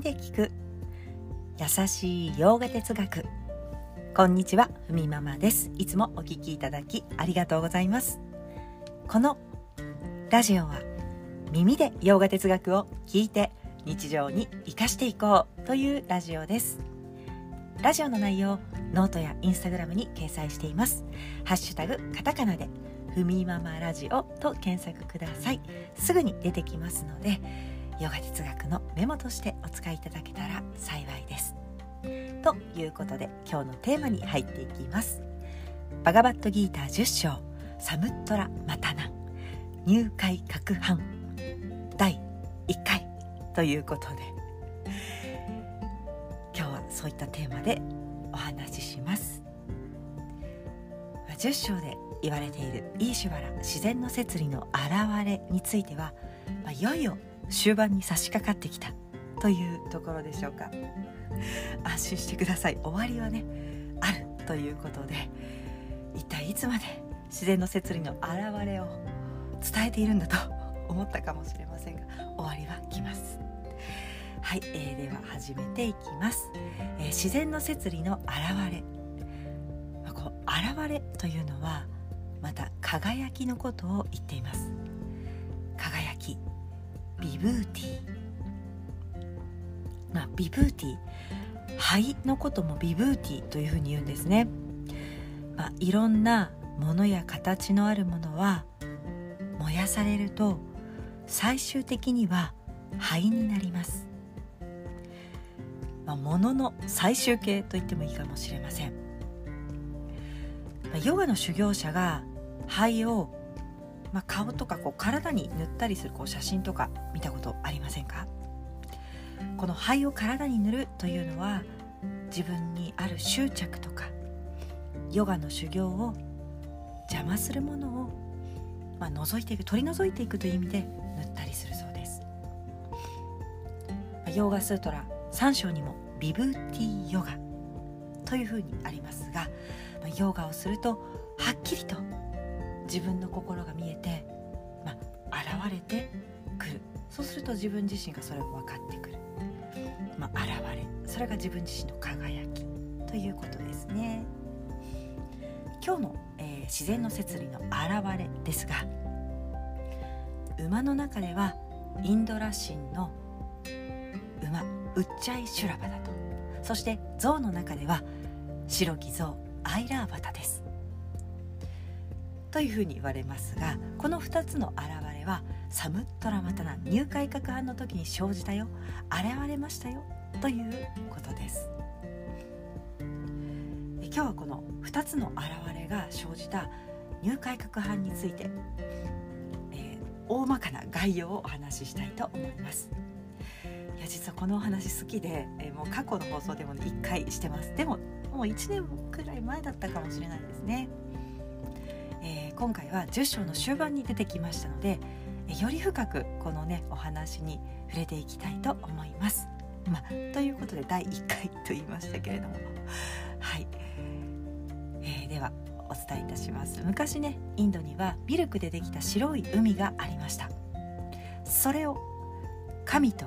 耳で聞く。優しいヨガ哲学。こんにちはふみママです。いつもお聞きいただきありがとうございます。このラジオは耳でヨガ哲学を聞いて日常に生かしていこうというラジオです。ラジオの内容ノートやインスタグラムに掲載しています。ハッシュタグカタカナでふみママラジオと検索ください。すぐに出てきますのでヨガ哲学のメモとしてお使いいただけたら幸いです。ということで今日のテーマに入っていきます。バガバットギーター10章サムットラマタナ入会各班第1回ということで今日はそういったテーマでお話しします。10章で言われているイーシュバラ自然の摂理の現れについては、まあ、いよいよ終盤に差し掛かってきた。というところでしょうか。安心してください。終わりはねあるということで一体いつまで自然の摂理の現れを伝えているんだと思ったかもしれませんが終わりは来ます。はい、えー、では始めていきます、えー、自然の摂理の現れ、まあ、こう現れというのはまた輝きのことを言っています。ブーティー。まあビブーティー。灰のこともビブーティーというふうに言うんですね、まあ、いろんなものや形のあるものは燃やされると最終的には灰になります、まあ、物の最終形と言ってもいいかもしれません、まあ、ヨガの修行者が灰を、まあ、顔とかこう体に塗ったりするこう写真とか見たことありませんか？この灰を体に塗るというのは自分にある執着とかヨガの修行を邪魔するものを、まあ、除いていく取り除いていくという意味で塗ったりするそうです。ヨーガスートラ3章にもビブーティーヨガというふうにありますが、まあ、ヨガをするとはっきりと自分の心が見えて、まあ、現れてくる。そうすると自分自身がそれが分かってくる、まあ、現れそれが自分自身の輝き。ということですね。今日の、えー、自然の摂理の現れですが馬の中ではインドラ神の馬ウッチャイシュラバだと。そして象の中では白き象アイラーバタです。というふうに言われますがこの2つの現れはサムットラマタナ入会閣藩の時に生じたよ現れましたよということです。今日はこの2つの現れが生じた入会閣藩について、えー、大まかな概要をお話ししたいと思います。いや実はこのお話好きで、えー、もう過去の放送でもね1回してます。でももう1年くらい前だったかもしれないですね、今回は10章の終盤に出てきましたので、えより深くこのねお話に触れていきたいと思います。まあ、ということで第1回と言いましたけれども。はい、えー、ではお伝えいたします。昔ねインドにはミルクでできた白い海がありました。それを神と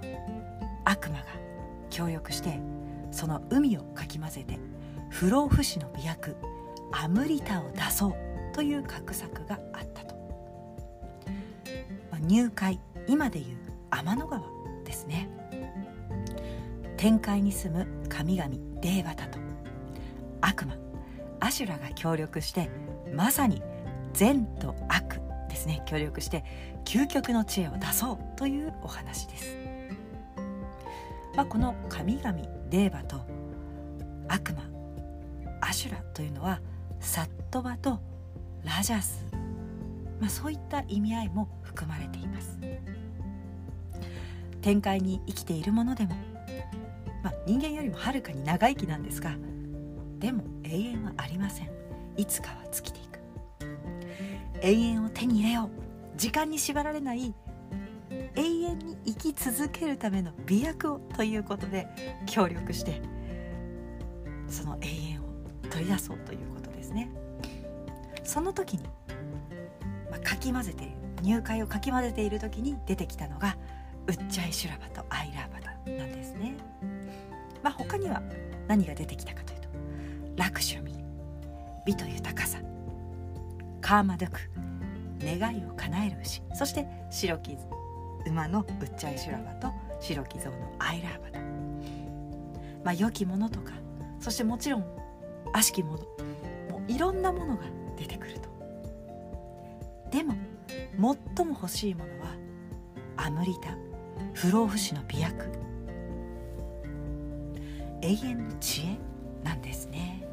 悪魔が協力してその海をかき混ぜて不老不死の美薬アムリタを出そう。という画策があったと、まあ、入海今でいう天の川ですね。天界に住む神々デーバタと悪魔アシュラが協力してまさに善と悪ですね。協力して究極の知恵を出そうというお話です、まあ、この神々デーバと悪魔アシュラというのはサットバとラジャス、まあ、そういった意味合いも含まれています。展開に生きているものでも、まあ、人間よりもはるかに長生きなんですがでも永遠はありません。いつかは尽きていく。永遠を手に入れよう。時間に縛られない。永遠に生き続けるための美薬をということで協力してその永遠を取り出そうということですね。その時に、まあ、かき混ぜている入会をかき混ぜている時に出てきたのがウッチャイシュラバとアイラーバダなんですね。まあ、他には何が出てきたかというとラクシュミ美と豊かさカーマドゥク願いを叶える牛そして白き馬のウッチャイシュラバと白き象のアイラーバダまあ良きものとかそしてもちろん悪しきものもういろんなものが出てくると。でも最も欲しいものはアムリタ不老不死の美薬。永遠の知恵なんですね。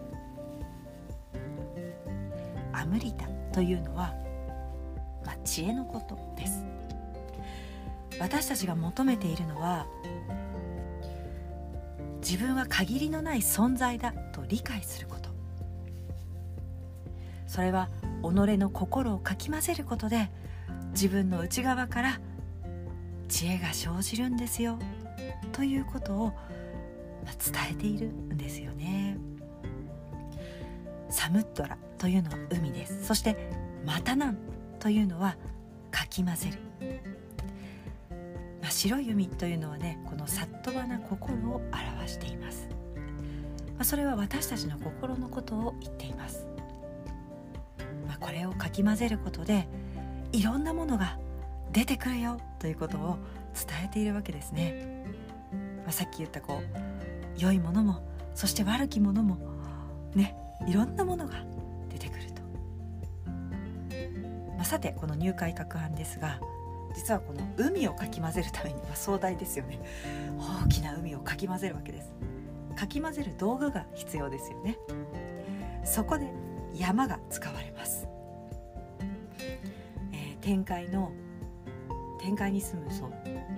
アムリタというのは、まあ、知恵のことです。私たちが求めているのは自分は限りのない存在だと理解すること。それは己の心をかき混ぜることで自分の内側から知恵が生じるんですよということを伝えているんですよね。サムットラというのは海です。そしてマタナンというのはかき混ぜる、まあ、白い海というのはねこのサットバな心を表しています、まあ、それは私たちの心のことを言っています、れをかき混ぜることでいろんなものが出てくるよということを伝えているわけですね、まあ、さっき言ったこう良いものもそして悪きものもねいろんなものが出てくると、まあ、さてこの入会攪拌ですが実はこの海をかき混ぜるために、まあ、壮大ですよね。大きな海をかき混ぜるわけです。かき混ぜる道具が必要ですよね。そこで山が使われます、天界の天界に住むそう、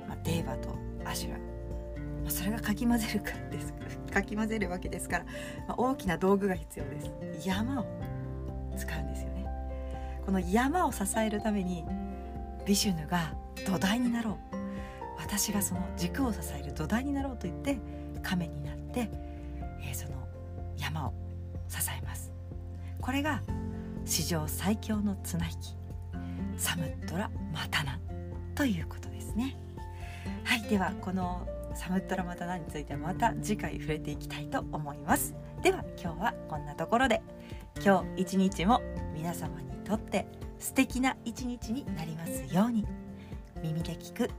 まあ、デーバとアシュラ、まあ、それがかき混ぜるかです。かき混ぜるわけですから、まあ、大きな道具が必要です。山を使うんですよね。この山を支えるためにビシュヌが土台になろう。私がその軸を支える土台になろうと言って亀になって、えー、その山を支えます。これが史上最強の綱引き。サムットラ・マタナということですね。はいではこのサムットラマタナについてまた次回触れていきたいと思います。では今日はこんなところで。今日一日も皆様にとって素敵な一日になりますように。耳で聞く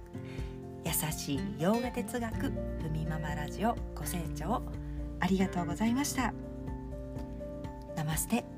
優しい洋画哲学ふみママラジオご清聴ありがとうございました。ナマステ。